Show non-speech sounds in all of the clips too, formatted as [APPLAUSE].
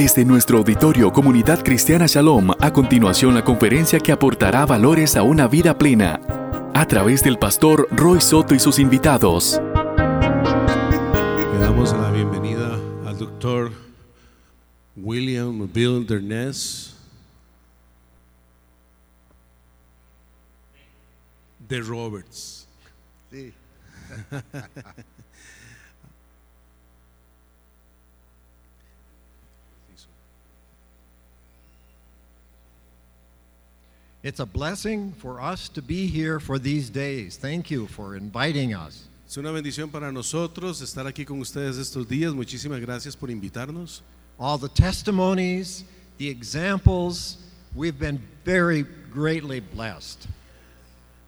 Desde nuestro auditorio Comunidad Cristiana Shalom, a continuación la conferencia que aportará valores a una vida plena, a través del pastor Roy Soto y sus invitados. Le damos la bienvenida al doctor William Bill Derness de Roberts. Sí. [LAUGHS] It's a blessing for us to be here for these days. Thank you for inviting us. Es una bendición para nosotros estar aquí con ustedes estos días. Muchísimas gracias por invitarnos. All the testimonies, the examples, we've been very greatly blessed.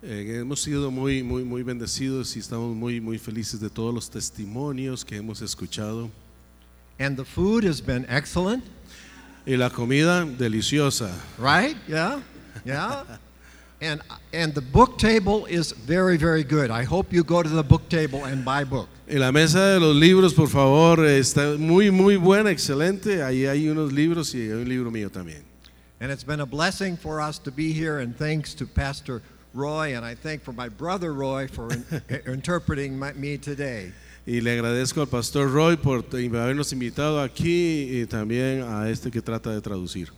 Eh, hemos sido muy, muy, muy bendecidos y estamos muy, muy felices de todos los testimonios que hemos escuchado. And the food has been excellent, Y la comida deliciosa. right? Yeah? Yeah? And, and the book table is very, very good. I hope you go to the book table and buy book. Y la mesa de los libros, por favor, está muy, muy buena, excelente. Ahí hay unos libros y hay un libro mío también. And it's been a blessing for us to be here, and thanks to Pastor Roy, and I thank for my brother Roy for in- [LAUGHS] interpreting my, me today. Y le agradezco al pastor Roy por habernos invitado aquí y también a este que trata de traducir.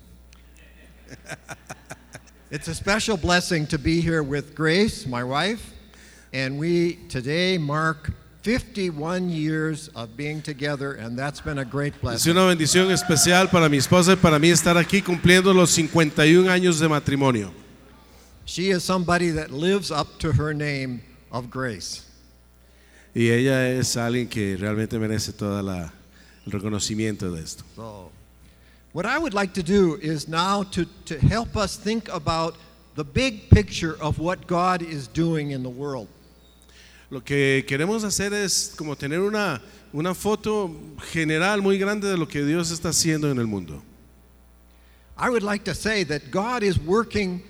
[LAUGHS] It's a special blessing to be here with Grace, my wife, and we today mark 51 years of being together, and that's been a great Es blessing. una bendición especial para mi esposa y para mí estar aquí cumpliendo los 51 años de matrimonio. She is somebody that lives up to her name of Grace. Y ella es alguien que realmente merece todo el reconocimiento de esto. So, what I would like to do is now to, to help us think about the big picture of what God is doing in the world. Lo que queremos hacer es como tener una, una foto general muy grande de lo que Dios está haciendo en el mundo. I would like to say that God is working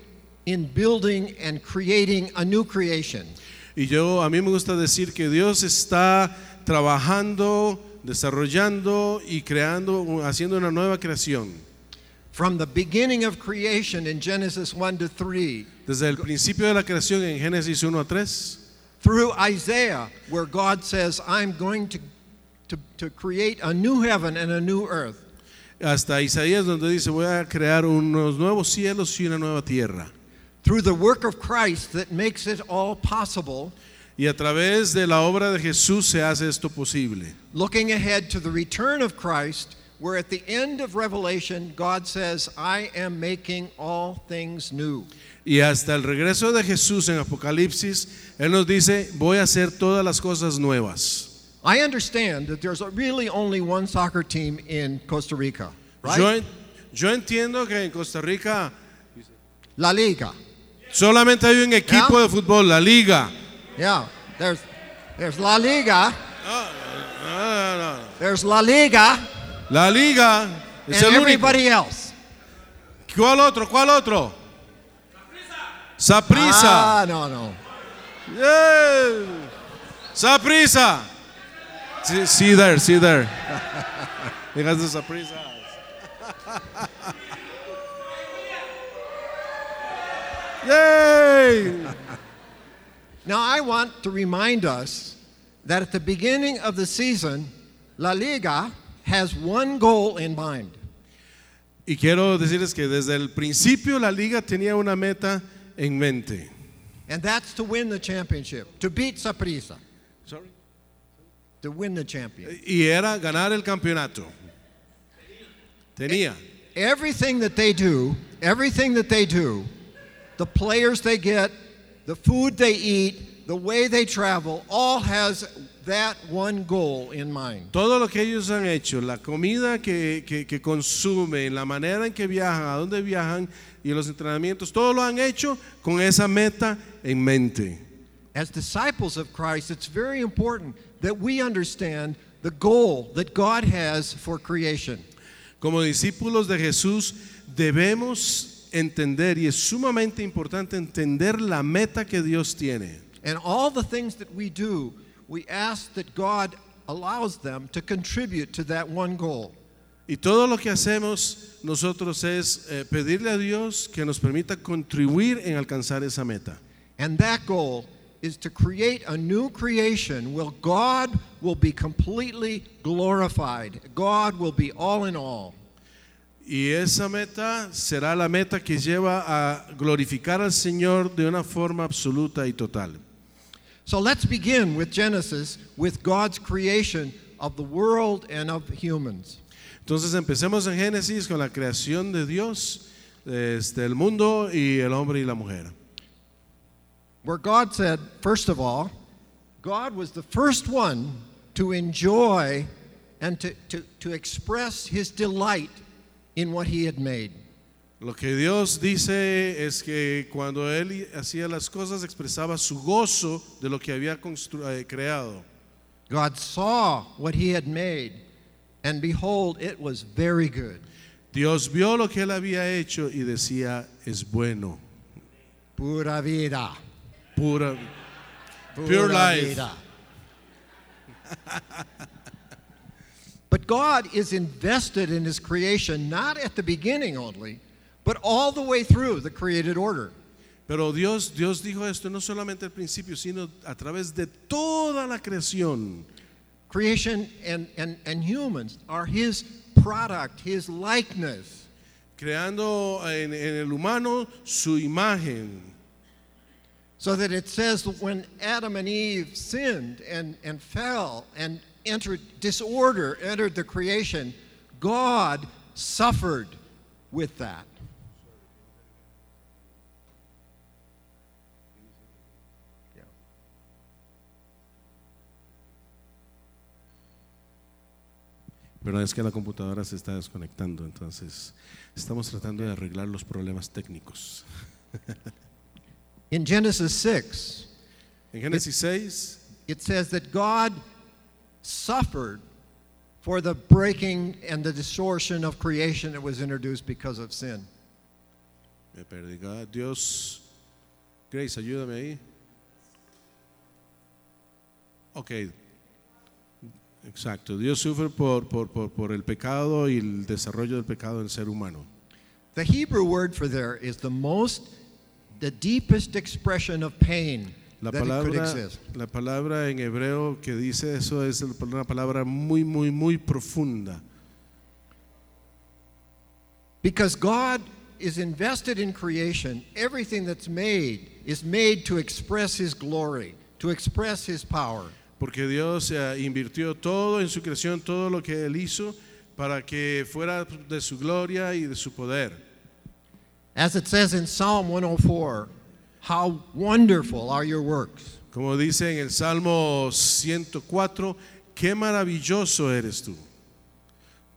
in building and creating a new creation. Y yo, a mí me gusta decir que Dios está trabajando, desarrollando y creando, haciendo una nueva creación. From the beginning of creation in Genesis 1 to 3, Desde el principio de la creación en Génesis 1 a 3, through Isaiah, where God says, I'm going to, to, to create a new heaven and a new earth. hasta Isaías donde dice, voy a crear unos nuevos cielos y una nueva tierra. Through the work of Christ that makes it all possible, Y a través de la obra de Jesús se hace esto posible. looking ahead to the return of Christ, where at the end of Revelation, God says, I am making all things new. Y hasta el regreso de Jesús en Apocalipsis, Él nos dice, voy a hacer todas las cosas nuevas. I understand that there's really only one soccer team in Costa Rica, right? Yo, yo entiendo que en Costa Rica La Liga. solamente hay un equipo ¿Ya? de fútbol, la liga. Yeah, there's, there's La Liga, No, no, no. there's La Liga, La liga and el único. everybody else. ¿Cuál otro? ¿Cuál otro? Saprisa. Ah, no, no. Yeah. Saprisa. See, see there, see there. Digas de Saprisa. Yay! Now, I want to remind us that at the beginning of the season, La Liga has one goal in mind. Y quiero decirles que desde el principio la liga tenía una meta en mente. And that's to win the championship, to beat Saprissa, Sorry? to win the championship. Y era ganar el campeonato. Tenía. Everything that they do, everything that they do, the players they get, the food they eat, the way they travel, all has that one goal in mind. Todo lo que ellos han hecho, la comida que, que, que consumen, la manera en que viajan, a dónde viajan y los entrenamientos, todo lo han hecho con esa meta en mente. As disciples of Christ, it's very important that we understand the goal that God has for creation. Como discípulos de Jesús debemos entender, y es sumamente importante entender la meta que Dios tiene. And all the things that we do, we ask that God allows them to contribute to that one goal. Y todo lo que hacemos nosotros es eh, pedirle a Dios que nos permita contribuir en alcanzar esa meta. And that goal is to create a new creation where God will be completely glorified. God will be all in all. Y esa meta será la meta que lleva a glorificar al Señor de una forma absoluta y total. So let's begin with Genesis, with God's creation of the world and of humans. Entonces empecemos en Génesis con la creación de Dios, este, el mundo y el hombre y la mujer. Where God said, first of all, God was the first one to enjoy and to, to, to express his delight in what he had made. Lo que Dios dice es que cuando Él hacía las cosas expresaba su gozo de lo que había eh, creado. God saw what he had made, and behold, it was very good. Dios vio lo que Él había hecho y decía, es bueno, Pura vida. pura. Pura Pure life. vida. [LAUGHS] but God is invested in his creation not at the beginning only, but all the way through the created order. Pero Dios, Dios dijo esto no solamente al principio, sino a través de toda la creación. Creation and, and, and humans are his product, his likeness. creando en, en el humano su imagen. So that it says that when Adam and Eve sinned and, and fell and entered disorder, entered the creation, God suffered with that. Pero es que la computadora se está desconectando, entonces estamos tratando de arreglar los problemas técnicos. In Genesis 6, En Génesis 6 it says that God suffered for the breaking and the distortion of creation that was introduced because of sin. me perdí. Dios, Grace, ayúdame ahí. Ok, exacto. Dios sufre por, por, por, por el pecado y el desarrollo del pecado del ser humano. The Hebrew word for there is the most, the deepest expression of pain La palabra, la palabra en hebreo que dice eso es una palabra muy, muy, muy profunda. Because God is invested in creation, everything that's made is made to express His glory, to express His power. Porque Dios invirtió todo en su creación, todo lo que Él hizo, para que fuera de su gloria y de su poder. As it says in Psalm 104, how wonderful are your works. Como dice en el Salmo 104, qué maravilloso eres tú.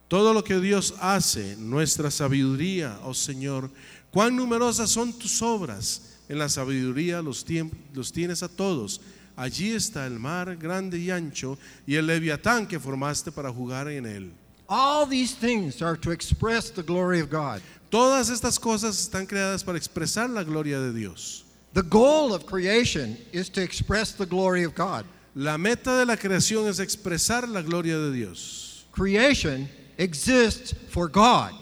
Todo lo que Dios hace, nuestra sabiduría, oh Señor, cuán numerosas son tus obras. En la sabiduría los, los tienes a todos. Allí está el mar grande y ancho y el leviatán que formaste para jugar en él. All these things are to express the glory of God. Todas estas cosas están creadas para expresar la gloria de Dios. The goal of creation is to express the glory of God. La meta de la creación es expresar la gloria de Dios. Creation exists for God.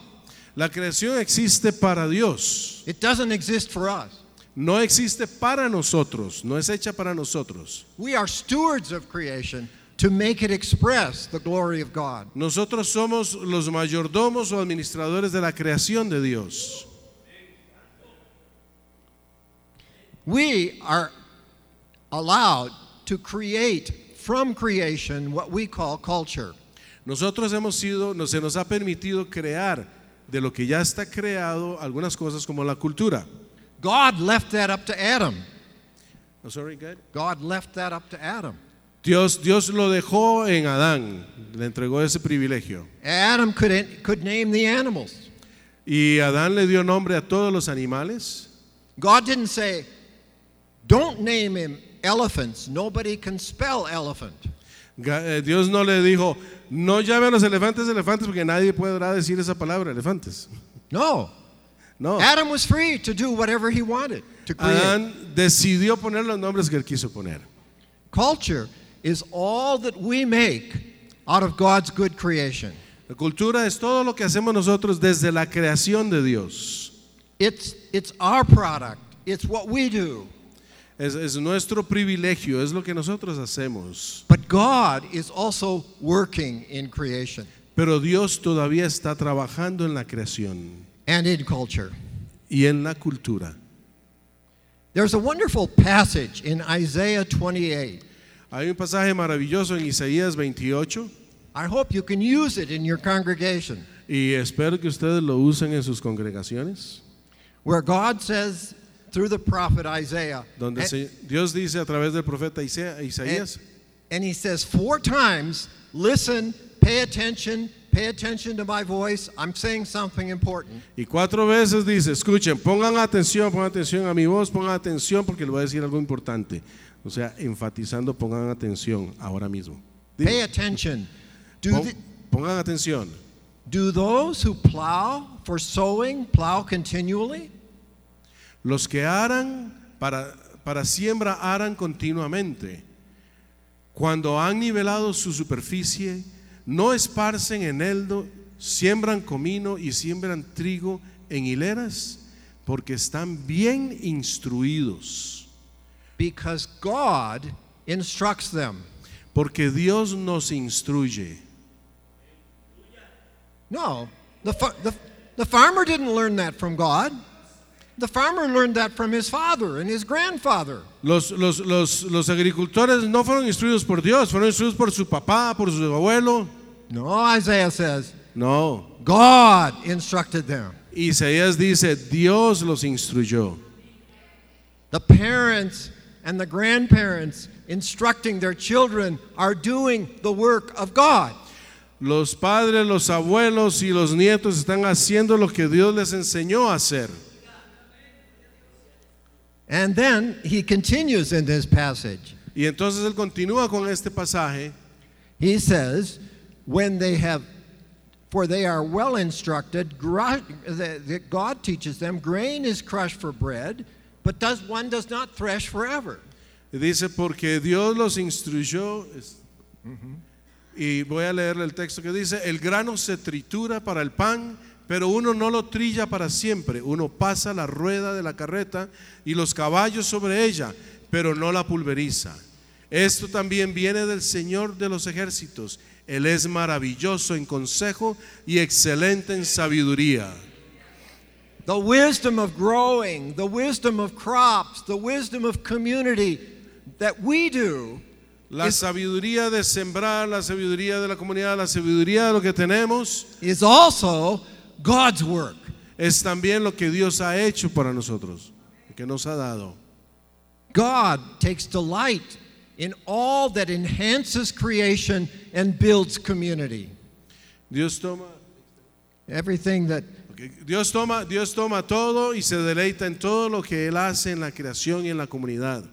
La creación existe para Dios, It doesn't exist for us. no existe para nosotros, no es hecha para nosotros. We are stewards of creation to make it express the glory of God. Nosotros somos los mayordomos o administradores de la creación de Dios. We are allowed to create from creation what we call culture. Nosotros hemos sido, no- se nos ha permitido crear de lo que ya está creado algunas cosas como la cultura. God left that up to Adam. Oh, sorry, good. God left that up to Adam. Dios, Dios lo dejó en Adán, le entregó ese privilegio. Adam could, could name the animals. Y Adán le dio nombre a todos los animales. God didn't say, don't name him elephants. Nobody can spell elephant. Eh, Dios no le dijo, no llame a los elefantes elefantes porque nadie podrá decir esa palabra, elefantes. No. No, Adam was free to do whatever he wanted to create. Adán decidió poner los nombres que él quiso poner. Culture is all that we make out of God's good creation. La cultura es todo lo que hacemos nosotros desde la creación de Dios. It's, it's our product, it's what we do. Es, es nuestro privilegio, es lo que nosotros hacemos. But God is also working in creation Pero Dios todavía está trabajando en la creación and in culture. y en la cultura. There's a wonderful passage in Isaiah 28. Hay un pasaje maravilloso en Isaías 28 I hope you can use it in your congregation, y espero que ustedes lo usen en sus congregaciones, where God says through the prophet Isaiah, donde and, Dios dice a través del profeta Isaías, and he says four times, listen, pay attention, pay attention to my voice. I'm saying something important. y cuatro veces dice, escuchen, pongan atención, pongan atención a mi voz, pongan atención porque le voy a decir algo importante. O sea, enfatizando, pongan atención ahora mismo. Diga, Pay attention. Do, pon- the, pongan atención. do those who plow for sowing plow continually? Los que aran para, para siembra aran continuamente. Cuando han nivelado su superficie, no esparcen eneldo, siembran comino y siembran trigo en hileras, porque están bien instruidos. Because God instructs them. Porque Dios nos instruye. No, the, the, the farmer didn't learn that from God. The farmer learned that from his father and his grandfather. Los, los, los, los agricultores no fueron instruidos por Dios, fueron instruidos por su papá, por su abuelo. No, Isaiah says, No. God instructed them. Isaías dice, Dios los instruyó. The parents and the grandparents instructing their children are doing the work of God. Los padres, los abuelos y los nietos están haciendo lo que Dios les enseñó a hacer. And then he continues in this passage. Y entonces él continúa con este pasaje. He says, when they have, for they are well instructed, God teaches them, grain is crushed for bread, but does one does not thresh forever. Dice, porque Dios los instruyó. Mm-hmm. Y voy a leerle el texto que dice, el grano se tritura para el pan, pero uno no lo trilla para siempre. Uno pasa la rueda de la carreta y los caballos sobre ella, pero no la pulveriza. Esto también viene del Señor de los ejércitos. Él es maravilloso en consejo y excelente en sabiduría. The wisdom of growing, the wisdom of crops, the wisdom of community that we do La sabiduría de sembrar, la sabiduría de la comunidad, la sabiduría de lo que tenemos, is also God's work. es también lo que Dios ha hecho para nosotros, que nos ha dado. God takes delight in all that enhances creation and builds community. Dios toma, Everything that Dios toma, Dios toma todo y se deleita en todo lo que él hace en la creación y en la comunidad.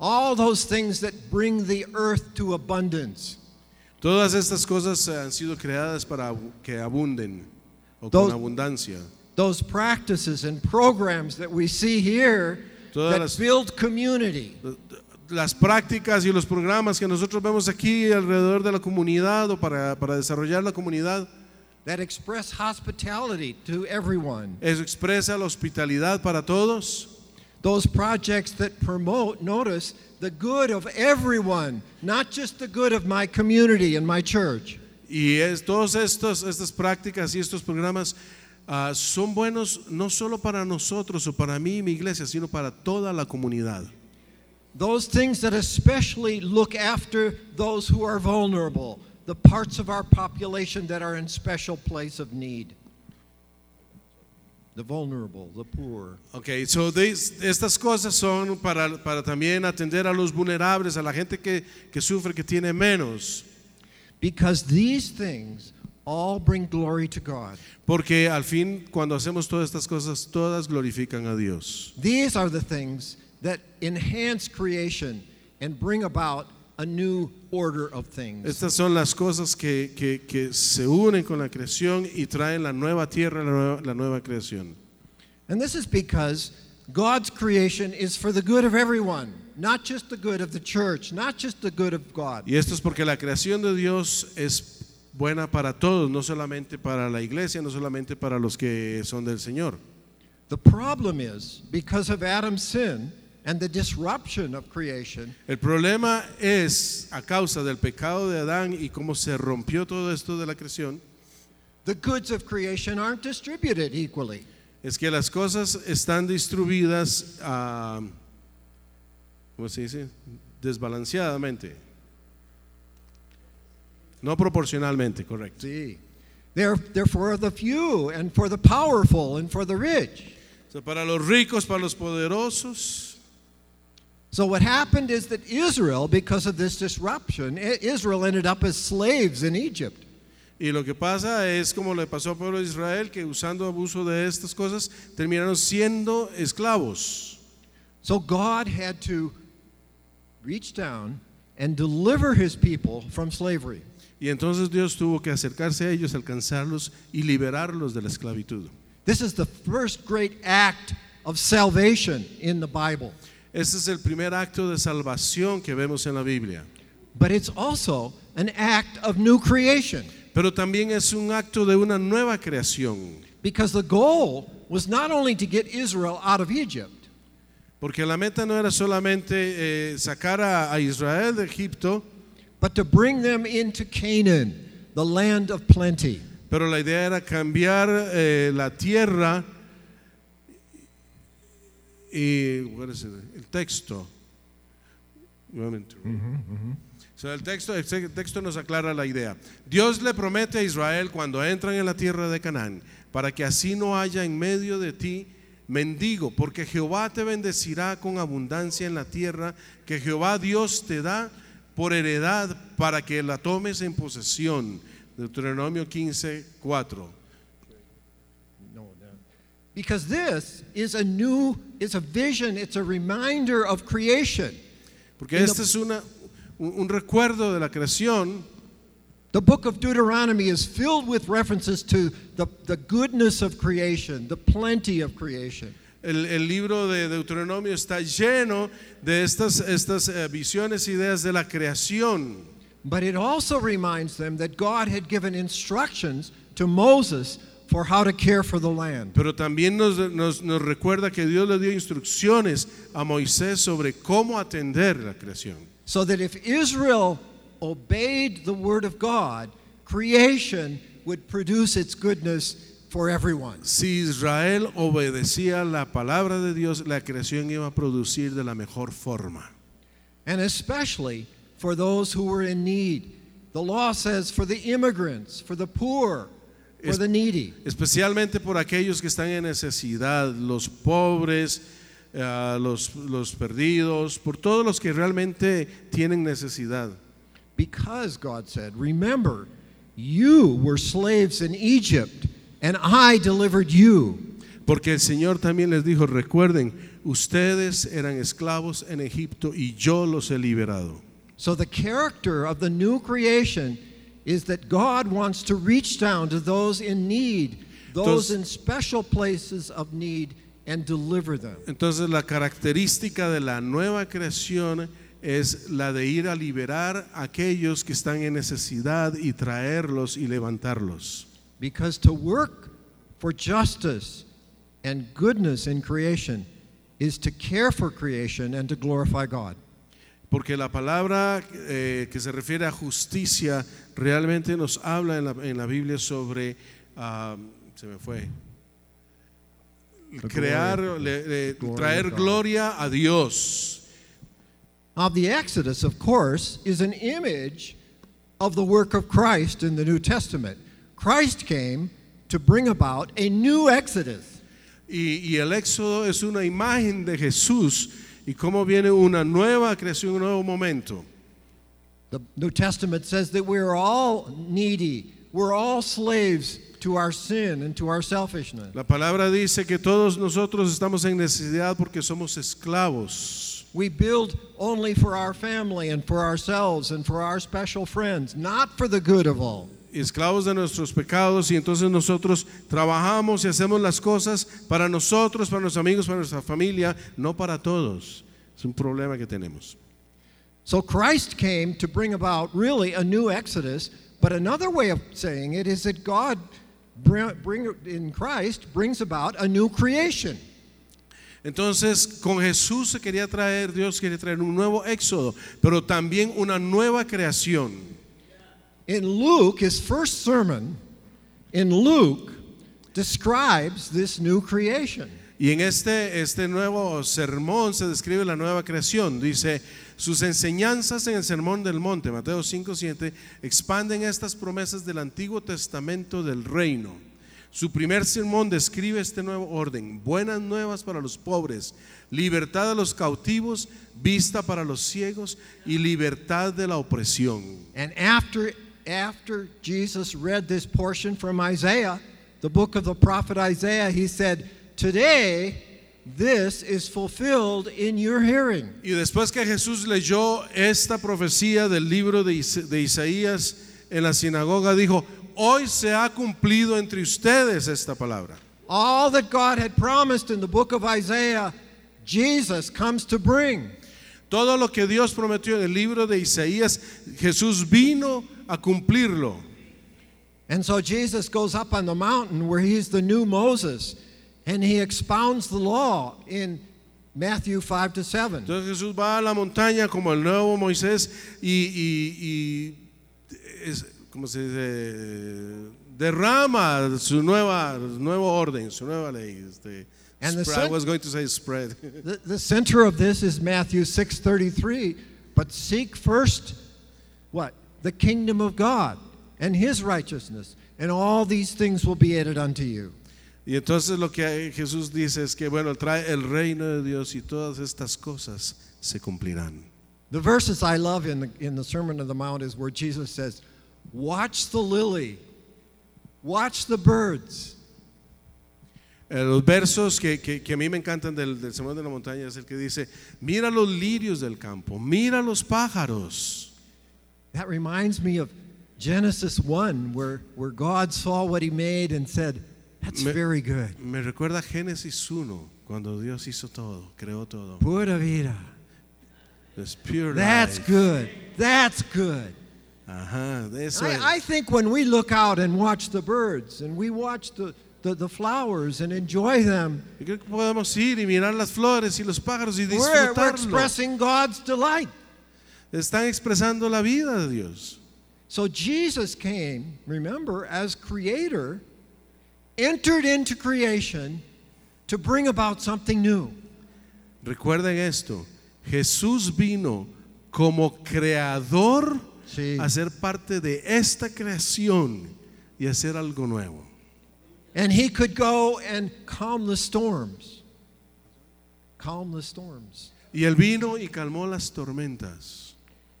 all those things that bring the earth to abundance. Todas estas cosas han sido creadas para que abunden o Those- con abundancia. Those practices and programs that we see here Todas that las- build community. Las prácticas y los programas que nosotros vemos aquí alrededor de la comunidad o para, para desarrollar la comunidad, that express hospitality to everyone. eso expresa la hospitalidad para todos. Those projects that promote, notice, the good of everyone, not just the good of my community and my church. Y es, todas estos, estas prácticas y estos programas ah, son buenos no solo para nosotros o para mí y mi iglesia, sino para toda la comunidad. Those things that especially look after those who are vulnerable, the parts of our population that are in special place of need. The vulnerable, the poor. Ok, so these- estas cosas son para, para también atender a los vulnerables, a la gente que, que sufre, que tiene menos. Because these things all bring glory to God. Porque al fin, cuando hacemos todas estas cosas, todas glorifican a Dios. These are the things that enhance creation and bring about a new order of things. Estas son las cosas que, que- que se unen con la creación y traen la nueva tierra, la nueva, la nueva creación. And this is because God's creation is for the good of everyone, not just the good of the church, not just the good of God. Y esto es porque la creación de Dios es buena para todos, no solamente para la iglesia, no solamente para los que son del Señor. The problem is because of Adam's sin and the disruption of creation, El problema es a causa del pecado de Adán y cómo se rompió todo esto de la creación, the goods of creation aren't distributed equally. es que las cosas están distribuidas, ah, ¿cómo se dice? Desbalanceadamente. No proporcionalmente, correcto. See, they're, they're for the few and for the powerful and for the rich. O sea, para los ricos, para los poderosos. So what happened is that Israel, because of this disruption, Israel ended up as slaves in Egypt. Y lo que pasa es como le pasó al pueblo de Israel, que usando abuso de estas cosas terminaron siendo esclavos. So God had to reach down and deliver his people from slavery. Y entonces Dios tuvo que acercarse a ellos, alcanzarlos y liberarlos de la esclavitud. This is the first great act of salvation in the Bible. Este es el primer acto de salvación que vemos en la Biblia. But it's also an act of new creation Pero también es un acto de una nueva creación. because the goal was not only to get Israel out of Egypt, Porque la meta no era solamente eh, sacar a, a Israel de Egipto, but to bring them into Canaan, the land of plenty. pero la idea era cambiar eh, la tierra y what is it? el texto. Un momento. O sea, el texto, el texto nos aclara la idea. Dios le promete a Israel cuando entran en la tierra de Canaán, para que así no haya en medio de ti mendigo, porque Jehová te bendecirá con abundancia en la tierra que Jehová Dios te da por heredad para que la tomes en posesión. Deuteronomio 15, 4. No, no. Because this is a new, it's a vision, it's a reminder of creation. Porque este es una, un, un recuerdo de la creación. The book of Deuteronomy is filled with references to the, the goodness of creation, the plenty of creation. El, el libro de Deuteronomio está lleno de estas, estas eh, visiones, ideas de la creación. But it also reminds them that God had given instructions to Moses for how to care for the land. Pero también nos, nos- nos recuerda que Dios le dio instrucciones a Moisés sobre cómo atender la creación. So that if Israel obeyed the word of God, creation would produce its goodness for everyone. Si Israel obedecía la palabra de Dios, la creación iba a producir de la mejor forma. And especially for those who were in need. The law says for the immigrants, for the poor, for Es- the needy. Especialmente por aquellos que están en necesidad, los pobres, eh, los, los perdidos, por todos los que realmente tienen necesidad. Because God said, Remember, you were slaves in Egypt, and I delivered you. Porque el Señor también les dijo, recuerden, ustedes eran esclavos en Egipto y yo los he liberado. So the character of the new creation is that God wants to reach down to those in need, those Entonces- in special places of need, and deliver them. Entonces la característica de la nueva creación es la de ir a liberar a aquellos que están en necesidad y traerlos y levantarlos. Because to work for justice and goodness in creation is to care for creation and to glorify God. Porque la palabra eh, que se refiere a justicia realmente nos habla en la, en la Biblia sobre, ah, se me fue, crear, le- le- traer gloria a Dios. Now, the Exodus, of course, is an image of the work of Christ in the New Testament. Christ came to bring about a new Exodus. Y, y el éxodo es una imagen de Jesús y cómo viene una nueva creación, un nuevo momento. The New Testament says that we're all needy, we're all slaves to our sin and to our selfishness. La palabra dice que todos nosotros estamos en necesidad porque somos esclavos. We build only for our family and for ourselves and for our special friends, not for the good of all. esclavos de nuestros pecados y entonces nosotros trabajamos y hacemos las cosas para nosotros, para nuestros amigos, para nuestra familia, no para todos. Es un problema que tenemos. So Christ came to bring about really a new Exodus But another way of saying it is that God bring, bring, in Christ brings about a new creation. Entonces, con Jesús se quería traer, Dios quería traer un nuevo éxodo, pero también una nueva creación. In Luke, his first sermon in Luke describes this new creation. Y en este, este nuevo sermón se describe la nueva creación. Dice, sus enseñanzas en el Sermón del Monte, Mateo 5, 7, expanden estas promesas del Antiguo Testamento del reino. Su primer sermón describe este nuevo orden, buenas nuevas para los pobres, libertad a los cautivos, vista para los ciegos y libertad de la opresión. And after, after Jesus read this portion from Isaiah, the book of the prophet Isaiah, he said, Today, this is fulfilled in your hearing. Y después que Jesús leyó esta profecía del libro de, Is- de Isaías en la sinagoga, dijo, hoy se ha cumplido entre ustedes esta palabra. All that God had promised in the book of Isaiah, Jesus comes to bring. Todo lo que Dios prometió en el libro de Isaías, Jesús vino a cumplirlo. And so Jesus goes up on the mountain where he's the new Moses and he expounds the law in Matthew 5 to 7. Entonces Jesús va a la montaña como el nuevo Moisés y, y- y es, ¿cómo se dice? derrama su nueva, nuevo orden, su nueva ley. Este, And the I was going to say spread. [LAUGHS] The, the center of this is Matthew 6:33, but seek first what? The kingdom of God and his righteousness, and all these things will be added unto you. Y entonces lo que Jesús dice es que, bueno, trae el reino de Dios y todas estas cosas se cumplirán. The verses I love in the, in the Sermon on the Mount is where Jesus says, Watch the lily, watch the birds. Eh, los versos que, que- que a mí me encantan del, del Sermón de la Montaña es el que dice, mira los lirios del campo, mira los pájaros. That reminds me of Genesis 1, where, where God saw what he made and said, That's Me- very good. Me recuerda Génesis 1, cuando Dios hizo todo, creó todo. Pura vida. Es pure That's life. good. That's good. Ajá, de eso es. I, I think when we look out and watch the birds and we watch the, the, the flowers and enjoy them, Yo creo que podemos ir y mirar las flores y los pájaros y we're, we're expressing God's delight. Están expresando la vida de Dios. So Jesus came, remember, as creator, entered into creation to bring about something new. Recuerden esto, Jesús vino como creador Sí. a ser parte de esta creación y hacer algo nuevo. And he could go and calm the storms. Calm the storms. Y él vino y calmó las tormentas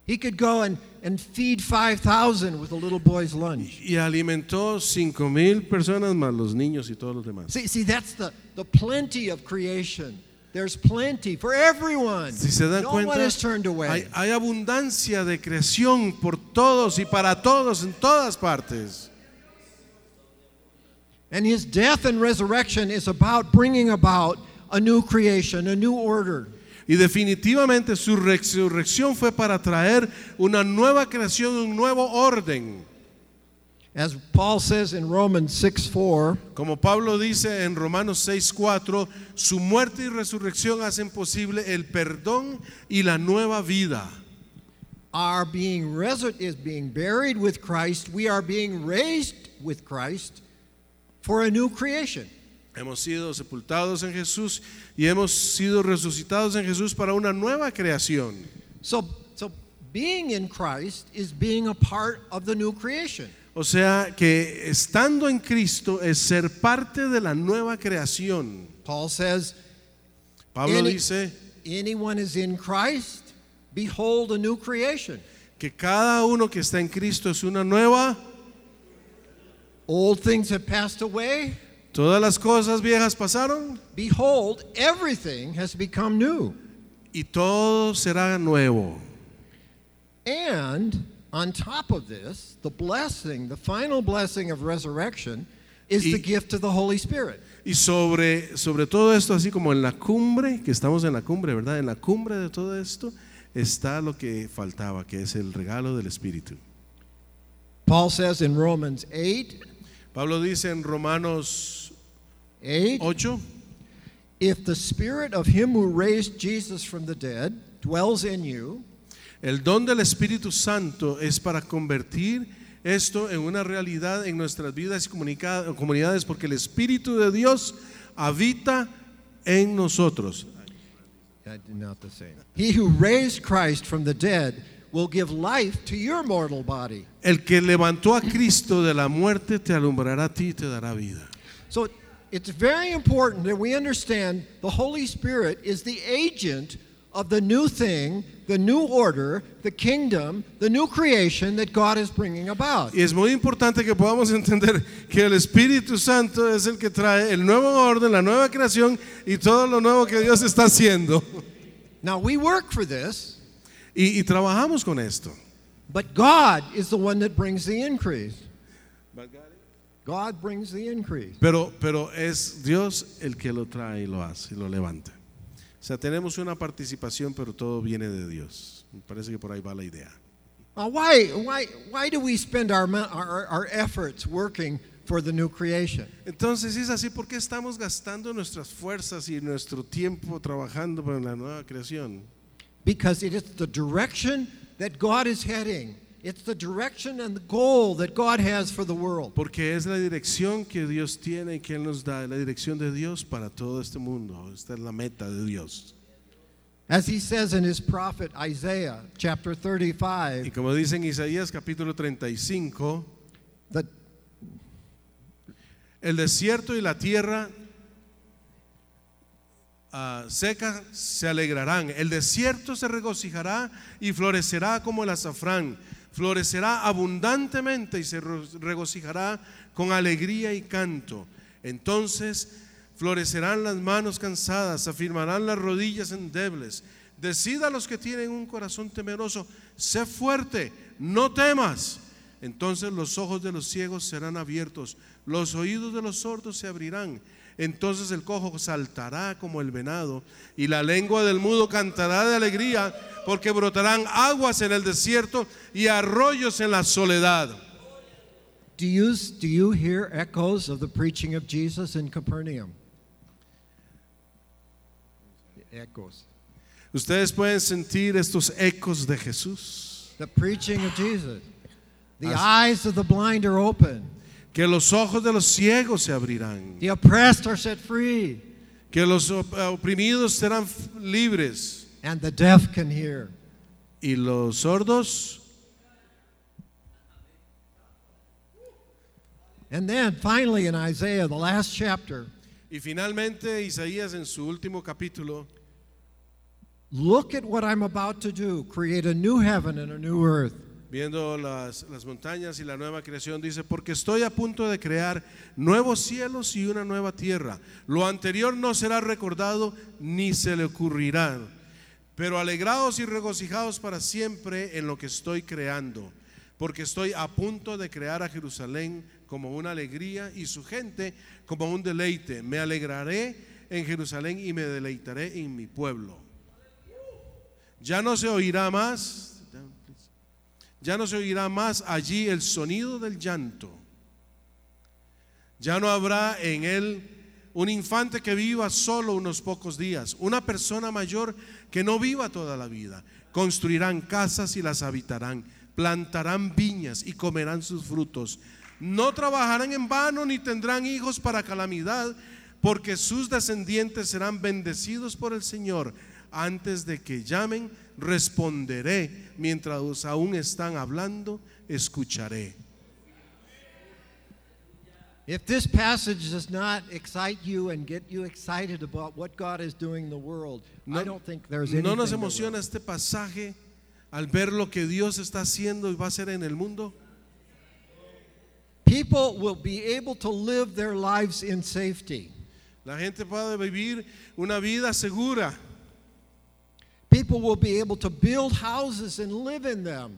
He could go and, and feed 5,000 with a little boy's lunch. y alimentó cinco mil personas más los niños y todos los demás. See, see that's the, the plenty of creation. There's plenty for everyone. Si se dan no cuenta, one is turned away. hay, hay abundancia de creación por todos y para todos en todas partes. and his death and resurrection is about bringing about a new creation, a new order. Y definitivamente su resurrección fue para traer una nueva creación, un nuevo orden. As Paul says in Romans 6 4, Como Pablo dice en Romanos 6:4, su muerte y resurrección hacen posible el perdón y la nueva vida. our being is being buried with Christ, we are being raised with Christ for a new creation. Hemos sido sepultados en Jesús y hemos sido resucitados en Jesús para una nueva creación. So, so being in Christ is being a part of the new creation. O sea que estando en Cristo es ser parte de la nueva creación. Paul says, Pablo Any- dice anyone is in Christ, behold a new creation. que cada uno que está en Cristo es una nueva. Old things have passed away. Todas las cosas viejas pasaron Behold, everything has become new. y todo será nuevo. And on top of this, the blessing, the final blessing of resurrection, is Y- the gift of the Holy Spirit. Y sobre, sobre todo esto, así como en la cumbre, que estamos en la cumbre, ¿verdad? En la cumbre de todo esto está lo que faltaba, que es el regalo del Espíritu. Paul says in Romans 8 Pablo dice en Romanos 8 8, If the spirit of him who raised Jesus from the dead dwells in you, el don del Espíritu Santo es para convertir esto en una realidad en nuestras vidas y comunidades porque el Espíritu de Dios habita en nosotros. Not the same. He who raised Christ from the dead will give life to your mortal body. El que levantó a Cristo de la muerte te alumbrará a ti y te dará vida. So it's very important that we understand the Holy Spirit is the agent of the new thing, the new order, the kingdom, the new creation that God is bringing about. Y es muy importante que podamos [LAUGHS] entender que el Espíritu Santo es el que trae el nuevo orden, la nueva creación y todo lo nuevo que Dios está haciendo. Now we work for this, Y, y trabajamos con esto. but God is the one that brings the increase. God brings the increase. Pero, pero es Dios el que lo trae y lo hace y lo levanta. O sea, tenemos una participación, pero todo viene de Dios. Me parece que por ahí va la idea. Now, why, why, why do we spend our, mo- our, our efforts working for the new creation? Entonces, es así, ¿por qué estamos gastando nuestras fuerzas y nuestro tiempo trabajando para la nueva creación? Because it is the direction that God is heading. It's the direction and the goal that God has for the world. Porque es la dirección que Dios tiene y que Él nos da, la dirección de Dios para todo este mundo. Esta es la meta de Dios. As he says in his prophet Isaiah chapter Y 35, como dice en Isaías capítulo 35, that el desierto y la tierra ah, seca se alegrarán. El desierto se regocijará y florecerá como el azafrán. Florecerá abundantemente y se regocijará con alegría y canto. Entonces florecerán las manos cansadas, afirmarán las rodillas endebles. Decida a los que tienen un corazón temeroso, sé fuerte, no temas. Entonces los ojos de los ciegos serán abiertos, los oídos de los sordos se abrirán. Entonces el cojo saltará como el venado y la lengua del mudo cantará de alegría porque brotarán aguas en el desierto y arroyos en la soledad. do you, do you hear echoes of the preaching of Jesus in Capernaum? Echoes. Ustedes pueden sentir estos ecos de Jesús. The preaching of Jesus. The eyes of the blind are open. Que los ojos de los ciegos se abrirán. The oppressed are set free. Que los op- oprimidos serán libres. And the deaf can hear. Y los sordos And then finally in Isaiah, the last chapter, Y finalmente Isaías en su último capítulo look at what I'm about to do create a new heaven and a new earth. Viendo las, las montañas y la nueva creación, dice, porque estoy a punto de crear nuevos cielos y una nueva tierra. Lo anterior no será recordado ni se le ocurrirá. Pero alegraos y regocijaos para siempre en lo que estoy creando, porque estoy a punto de crear a Jerusalén como una alegría y su gente como un deleite. Me alegraré en Jerusalén y me deleitaré en mi pueblo. Ya no se oirá más ya no se oirá más allí el sonido del llanto. Ya no habrá en él un infante que viva solo unos pocos días, una persona mayor que no viva toda la vida. Construirán casas y las habitarán, plantarán viñas y comerán sus frutos. No trabajarán en vano ni tendrán hijos para calamidad, porque sus descendientes serán bendecidos por el Señor. Antes de que llamen, responderé. Mientras aún están hablando, escucharé. If this passage does not excite you and get you excited about what God is doing in the world, I don't think there's anything ¿No nos emociona este pasaje al ver lo que Dios está haciendo y va a hacer en el mundo? People will be able to live their lives in safety. La gente puede vivir una vida segura. People will be able to build houses and live in them.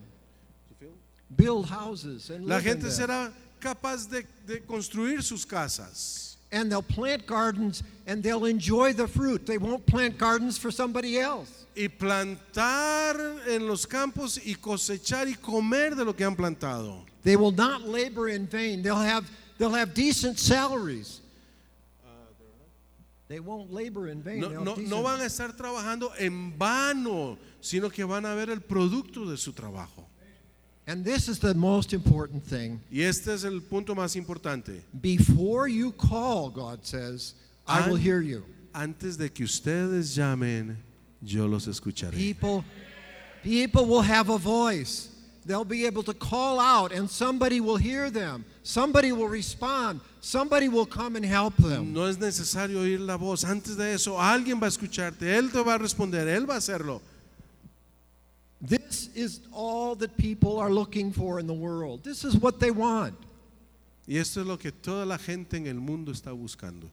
Build houses and La live gente in them. será capaz de, de construir sus casas. And they'll plant gardens and they'll enjoy the fruit. They won't plant gardens for somebody else. y plantar en los campos y cosechar y comer de lo que han plantado. They will not labor in vain. They'll have, they'll have decent salaries. They won't labor in vain. No, no, no van a estar trabajando en vano, sino que van a ver el producto de su trabajo. And this is the most important thing. Y este es el punto más importante. Before you call, God says, I will hear you. Antes de que ustedes llamen, yo los escucharé. People, people will have a voice. They'll be able to call out, and somebody will hear them. Somebody will respond. Somebody will come and help them. No es necesario oír la voz. Antes de eso, alguien va a escucharte. Él te va a responder. Él va a hacerlo. This is all that people are looking for in the world. This is what they want. Y esto es lo que toda la gente en el mundo está buscando.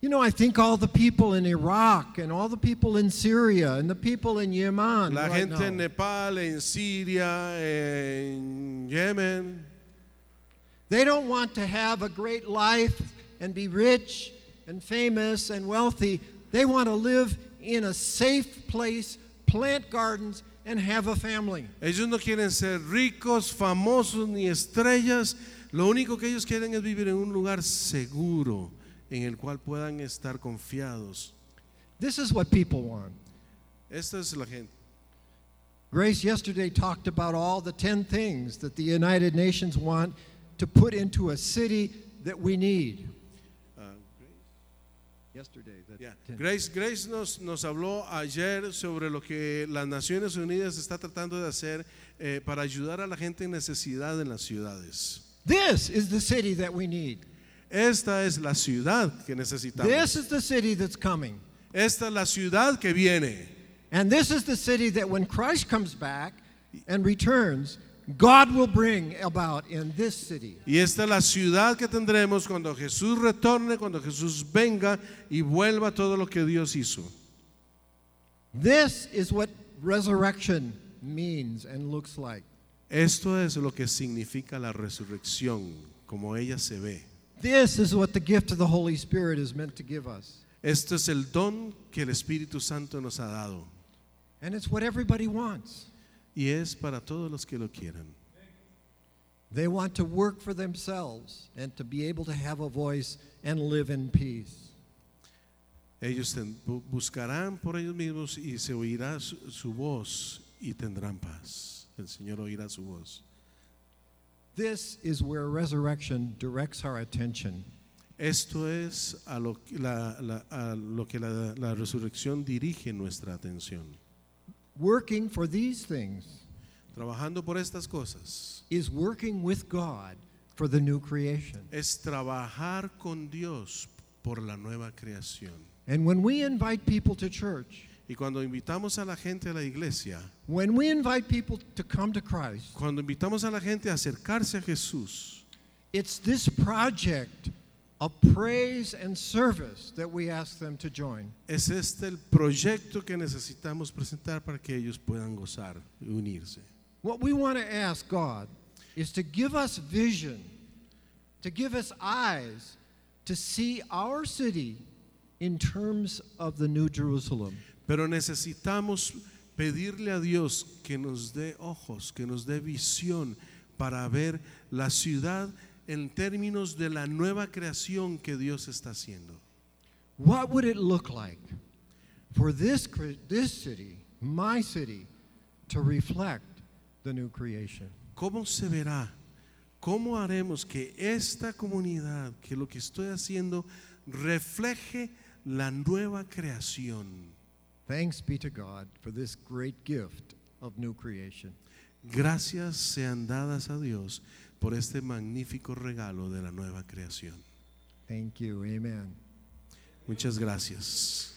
You know, I think all the people in Iraq and all the people in Syria and the people in Yemen. La right gente en now, Nepal, en Siria, en Yemen, They don't want to have a great life and be rich and famous and wealthy. They want to live in a safe place, plant gardens, and have a family. ellos no quieren ser ricos, famosos ni estrellas. Lo único que ellos quieren es vivir en un lugar seguro en el cual puedan estar confiados. This is what people want. Esta es la gente. Grace yesterday talked about all the 10 things that the United Nations want to put into a city that we need. Ah, Yesterday. that Ya. 10. Grace, Grace nos, nos habló ayer sobre lo que las Naciones Unidas está tratando de hacer eh, para ayudar a la gente en necesidad en las ciudades. This is the city that we need. Esta es la ciudad que necesitamos. This is the city that's coming. Esta es la ciudad que viene. And this is the city that when Christ comes back and returns, God will bring about in this city. Y esta es la ciudad que tendremos cuando Jesús retorne, cuando Jesús venga y vuelva todo lo que Dios hizo. This is what resurrection means and looks like. Esto es lo que significa la resurrección, como ella se ve. This is what the gift of the Holy Spirit is meant to give us. Esto es el don que el Espíritu Santo nos ha dado. And it's what everybody wants. Y es para todos los que lo quieran. They want to work for themselves and to be able to have a voice and live in peace. Ellos buscarán por ellos mismos y se oirá su, su voz y tendrán paz. El Señor oirá su voz. This is where resurrection directs our attention. Esto es a lo, la, la- a lo que la, la resurrección dirige nuestra atención. Working for these things Trabajando por estas cosas is working with God for the new creation. es trabajar con Dios por la nueva creación. And when we invite people to church, Y cuando invitamos a la gente a la iglesia, when we invite people to come to Christ, cuando invitamos a la gente a acercarse a Jesús, it's this project of praise and service that we ask them to join. es este el proyecto que necesitamos presentar para que ellos puedan gozar y unirse. What we want to ask God is to give us vision, to give us eyes to see our city in terms of the New Jerusalem. Pero necesitamos pedirle a Dios que nos dé ojos, que nos dé visión para ver la ciudad en términos de la nueva creación que Dios está haciendo. What would it look like for this, this city, my city, to reflect the new creation? ¿Cómo se verá? ¿Cómo haremos que esta comunidad, que lo que estoy haciendo, refleje la nueva creación? Thanks be to God for this great gift of new creation. Gracias sean dadas a Dios por este magnífico regalo de la nueva creación. Thank you. Amen. Muchas gracias.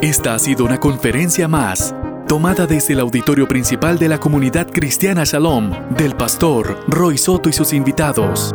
Esta ha sido una conferencia más, tomada desde el auditorio principal de la comunidad cristiana Shalom, del pastor Roy Soto y sus invitados.